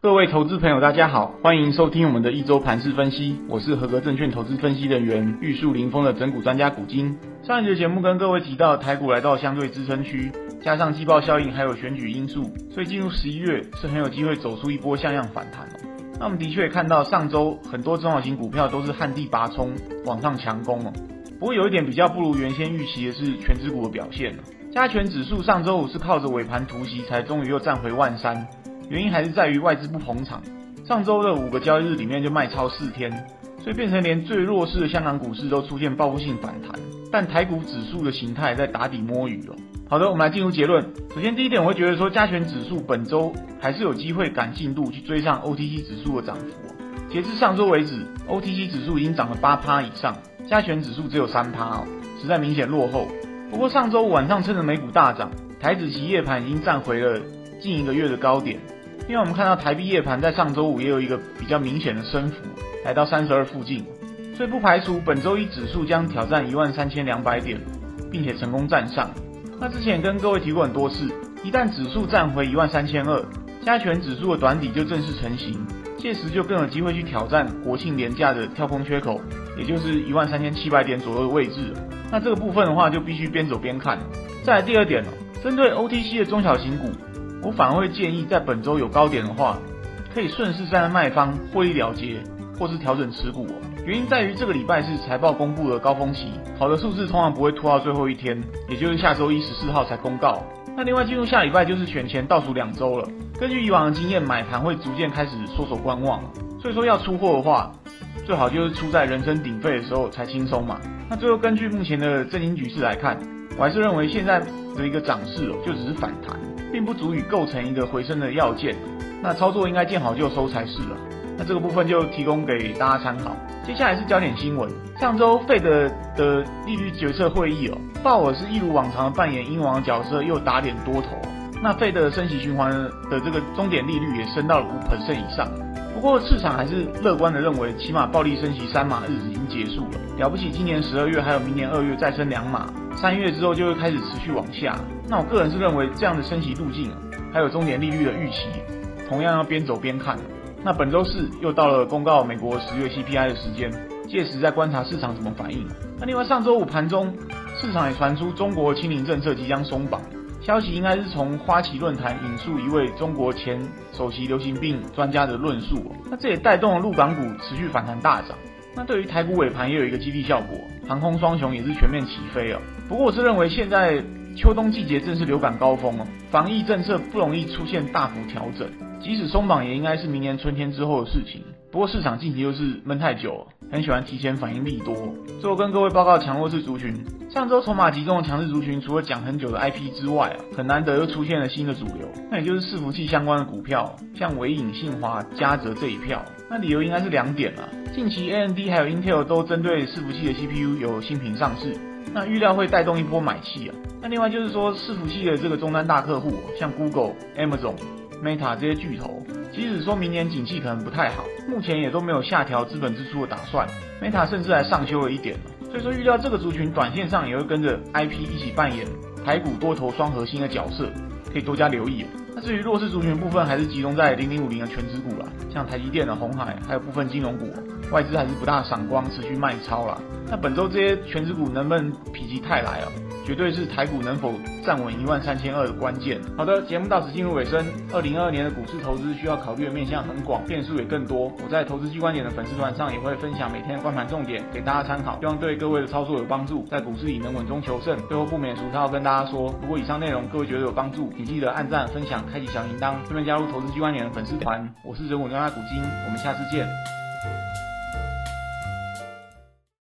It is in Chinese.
各位投资朋友，大家好，欢迎收听我们的一周盘市分析。我是合格证券投资分析人员玉树临风的整股专家古今。上一节节目跟各位提到，台股来到相对支撑区，加上季报效应还有选举因素，所以进入十一月是很有机会走出一波像样反弹。那我们的确也看到上周很多中小型股票都是旱地拔葱往上强攻哦。不过有一点比较不如原先预期的是全指股的表现。加权指数上周五是靠着尾盘突袭才终于又站回万三，原因还是在于外资不捧场。上周的五个交易日里面就卖超四天，所以变成连最弱势的香港股市都出现报复性反弹。但台股指数的形态在打底摸鱼哦。好的，我们来进入结论。首先第一点，我会觉得说加权指数本周还是有机会赶进度去追上 OTC 指数的涨幅。截至上周为止，OTC 指数已经涨了八趴以上。加权指数只有三趴哦，实在明显落后。不过上周五晚上趁着美股大涨，台指期夜盘已经站回了近一个月的高点。因为我们看到台币夜盘在上周五也有一个比较明显的升幅，来到三十二附近，所以不排除本周一指数将挑战一万三千两百点，并且成功站上。那之前跟各位提过很多次，一旦指数站回一万三千二，加权指数的短底就正式成型。届时就更有机会去挑战国庆连假的跳空缺口，也就是一万三千七百点左右的位置。那这个部分的话，就必须边走边看。再来第二点，针对 OTC 的中小型股，我反而会建议在本周有高点的话，可以顺势站在卖方获利了结，或是调整持股哦。原因在于这个礼拜是财报公布的高峰期，好的数字通常不会拖到最后一天，也就是下周一十四号才公告。那另外进入下礼拜就是选前倒数两周了。根据以往的经验，买盘会逐渐开始缩手观望，所以说要出货的话，最好就是出在人声鼎沸的时候才轻松嘛。那最后根据目前的政经局势来看，我还是认为现在的一个涨势哦，就只是反弹，并不足以构成一个回升的要件。那操作应该见好就收才是了。那这个部分就提供给大家参考。接下来是焦点新闻。上周费德的利率决策会议哦，鲍尔是一如往常扮演鹰王角色，又打脸多头。那费德的升息循环的这个终点利率也升到了五 percent 以上。不过市场还是乐观的认为，起码暴力升息三码日子已经结束了。了不起，今年十二月还有明年二月再升两码，三月之后就会开始持续往下。那我个人是认为这样的升息路径，还有终点利率的预期，同样要边走边看。那本周四又到了公告美国十月 CPI 的时间，届时再观察市场怎么反应。那另外上周五盘中，市场也传出中国清零政策即将松绑，消息应该是从花旗论坛引述一位中国前首席流行病专家的论述。那这也带动了陆港股持续反弹大涨。那对于台股尾盘也有一个激励效果，航空双雄也是全面起飞啊。不过我是认为现在秋冬季节正是流感高峰哦，防疫政策不容易出现大幅调整。即使松绑，也应该是明年春天之后的事情。不过市场近期又是闷太久，很喜欢提前反应利多。最后跟各位报告强弱势族群，上周筹码集中的强势族群，除了讲很久的 IP 之外啊，很难得又出现了新的主流，那也就是伺服器相关的股票，像纬颖、信华、嘉泽这一票。那理由应该是两点啊，近期 AMD 还有 Intel 都针对伺服器的 CPU 有新品上市，那预料会带动一波买气啊。那另外就是说，伺服器的这个终端大客户，像 Google、Amazon。Meta 这些巨头，即使说明年景气可能不太好，目前也都没有下调资本支出的打算。Meta 甚至还上修了一点，所以说预料这个族群短线上也会跟着 IP 一起扮演台股多头双核心的角色，可以多加留意。那至于弱势族群部分，还是集中在零零五零的全值股啦，像台积电的红海，还有部分金融股，外资还是不大赏光，持续卖超啦。那本周这些全值股能不能否极泰来啊？绝对是台股能否站稳一万三千二的关键。好的，节目到此进入尾声。二零二二年的股市投资需要考虑的面向很广，变数也更多。我在投资机关点的粉丝团上也会分享每天的观盘重点给大家参考，希望对各位的操作有帮助，在股市里能稳中求胜。最后不免俗套跟大家说，如果以上内容各位觉得有帮助，请记得按赞、分享、开启小铃铛，顺便加入投资机关点的粉丝团。我是人文专家股金，我们下次见。